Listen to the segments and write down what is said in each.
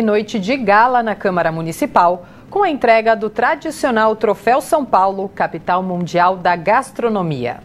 Noite de gala na Câmara Municipal, com a entrega do tradicional Troféu São Paulo, capital mundial da gastronomia.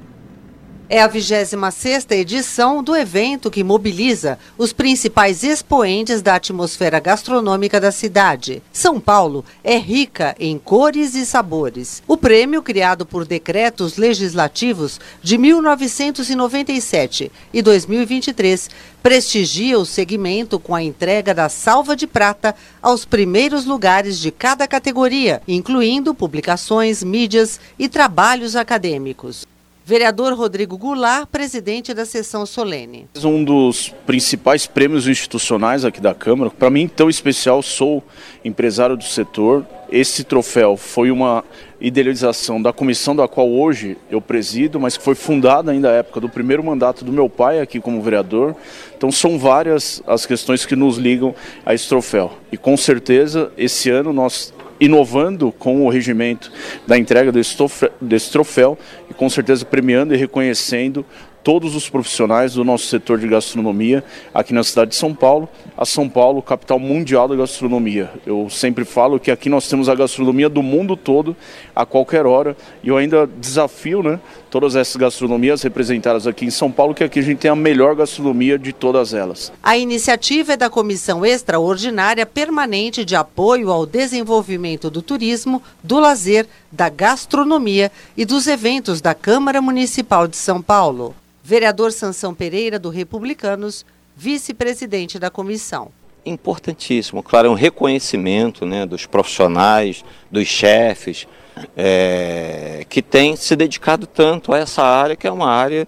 É a 26ª edição do evento que mobiliza os principais expoentes da atmosfera gastronômica da cidade. São Paulo é rica em cores e sabores. O prêmio, criado por decretos legislativos de 1997 e 2023, prestigia o segmento com a entrega da salva de prata aos primeiros lugares de cada categoria, incluindo publicações, mídias e trabalhos acadêmicos. Vereador Rodrigo Goulart, presidente da sessão solene. Um dos principais prêmios institucionais aqui da Câmara. Para mim, tão especial, sou empresário do setor. Esse troféu foi uma idealização da comissão da qual hoje eu presido, mas que foi fundada ainda na época do primeiro mandato do meu pai aqui como vereador. Então são várias as questões que nos ligam a esse troféu. E com certeza, esse ano nós inovando com o regimento da entrega desse troféu e com certeza premiando e reconhecendo todos os profissionais do nosso setor de gastronomia aqui na cidade de São Paulo, a São Paulo, capital mundial da gastronomia. Eu sempre falo que aqui nós temos a gastronomia do mundo todo a qualquer hora e eu ainda desafio, né, todas essas gastronomias representadas aqui em São Paulo, que aqui a gente tem a melhor gastronomia de todas elas. A iniciativa é da Comissão Extraordinária Permanente de Apoio ao Desenvolvimento do Turismo, do Lazer, da Gastronomia e dos Eventos da Câmara Municipal de São Paulo. Vereador Sansão Pereira, do Republicanos, vice-presidente da comissão. Importantíssimo, claro, é um reconhecimento né, dos profissionais, dos chefes, é, que têm se dedicado tanto a essa área, que é uma área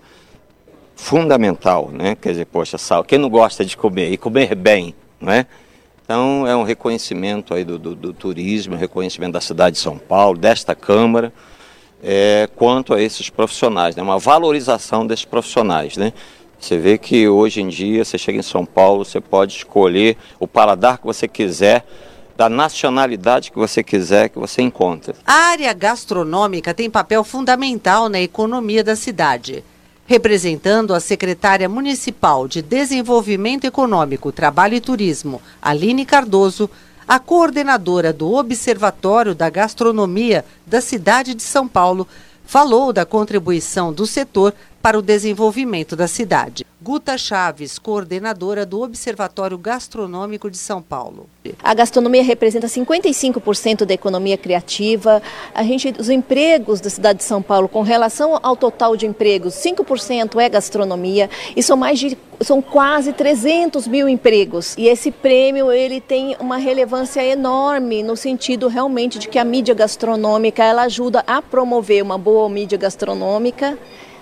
fundamental, né? Quer dizer, poxa, sal, quem não gosta de comer e comer bem, não é? Então é um reconhecimento aí do, do, do turismo, reconhecimento da cidade de São Paulo, desta Câmara é, quanto a esses profissionais, né? uma valorização desses profissionais. Né? Você vê que hoje em dia, você chega em São Paulo, você pode escolher o paladar que você quiser, da nacionalidade que você quiser, que você encontra. A área gastronômica tem papel fundamental na economia da cidade. Representando a secretária municipal de Desenvolvimento Econômico, Trabalho e Turismo, Aline Cardoso, a coordenadora do Observatório da Gastronomia da cidade de São Paulo falou da contribuição do setor para o desenvolvimento da cidade. Guta Chaves, coordenadora do Observatório Gastronômico de São Paulo. A gastronomia representa 55% da economia criativa. A gente, os empregos da cidade de São Paulo, com relação ao total de empregos, 5% é gastronomia e são mais de são quase 300 mil empregos. E esse prêmio ele tem uma relevância enorme no sentido realmente de que a mídia gastronômica ela ajuda a promover uma boa mídia gastronômica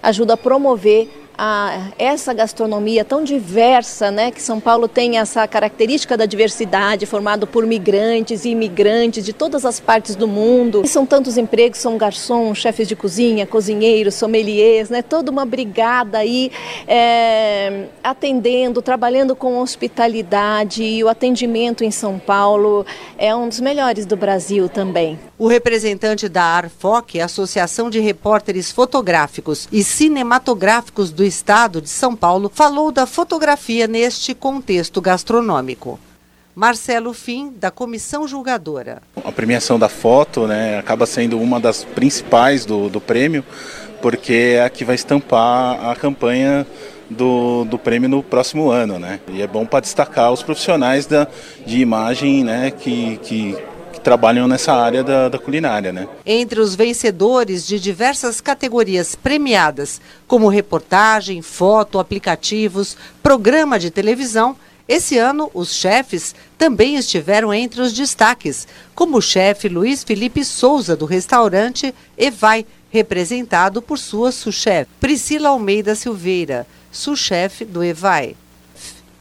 ajuda a promover a essa gastronomia tão diversa, né, que São Paulo tem essa característica da diversidade, formado por migrantes e imigrantes de todas as partes do mundo. E são tantos empregos, são garçons, chefes de cozinha, cozinheiros, sommeliers, né, toda uma brigada aí é, atendendo, trabalhando com hospitalidade e o atendimento em São Paulo é um dos melhores do Brasil também. O representante da ARFOC, Associação de Repórteres Fotográficos e Cinematográficos do do Estado de São Paulo falou da fotografia neste contexto gastronômico. Marcelo Fim, da Comissão Julgadora. A premiação da foto né, acaba sendo uma das principais do, do prêmio, porque é a que vai estampar a campanha do, do prêmio no próximo ano. Né? E é bom para destacar os profissionais da, de imagem né, que, que trabalham nessa área da, da culinária. Né? Entre os vencedores de diversas categorias premiadas, como reportagem, foto, aplicativos, programa de televisão, esse ano, os chefes também estiveram entre os destaques, como o chefe Luiz Felipe Souza, do restaurante Evai, representado por sua sous-chefe, Priscila Almeida Silveira, sous-chefe do Evai.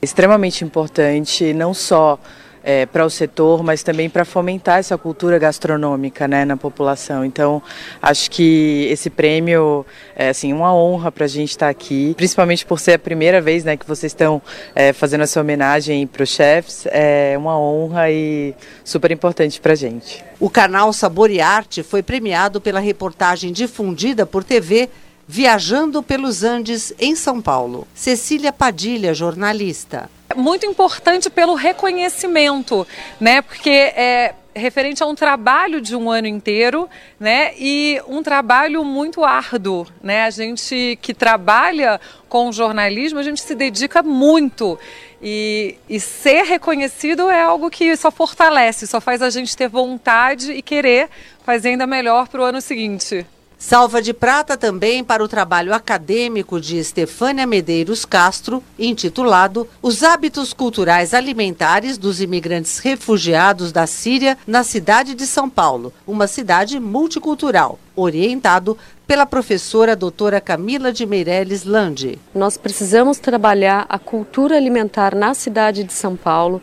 Extremamente importante, não só é, para o setor, mas também para fomentar essa cultura gastronômica né, na população. Então, acho que esse prêmio é assim, uma honra para a gente estar tá aqui, principalmente por ser a primeira vez né, que vocês estão é, fazendo essa homenagem para os chefs. É uma honra e super importante para a gente. O canal Sabor e Arte foi premiado pela reportagem difundida por TV Viajando pelos Andes, em São Paulo. Cecília Padilha, jornalista. Muito importante pelo reconhecimento, né? Porque é, referente a um trabalho de um ano inteiro, né? E um trabalho muito árduo, né? A gente que trabalha com jornalismo, a gente se dedica muito. E, e ser reconhecido é algo que só fortalece, só faz a gente ter vontade e querer fazer ainda melhor para o ano seguinte. Salva de prata também para o trabalho acadêmico de Estefânia Medeiros Castro, intitulado Os Hábitos Culturais Alimentares dos Imigrantes Refugiados da Síria na cidade de São Paulo, uma cidade multicultural, orientado pela professora doutora Camila de Meirelles Lande. Nós precisamos trabalhar a cultura alimentar na cidade de São Paulo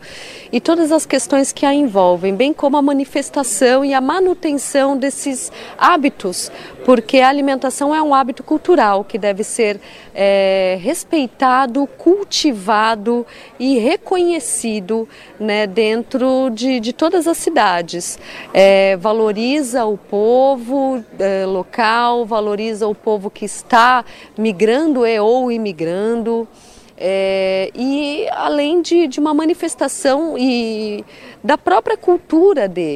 e todas as questões que a envolvem, bem como a manifestação e a manutenção desses hábitos, porque a alimentação é um hábito cultural que deve ser é, respeitado, cultivado e reconhecido né, dentro de, de todas as cidades. É, valoriza o povo é, local, valoriza o povo que está migrando e ou imigrando. É, e além de, de uma manifestação e da própria cultura dele.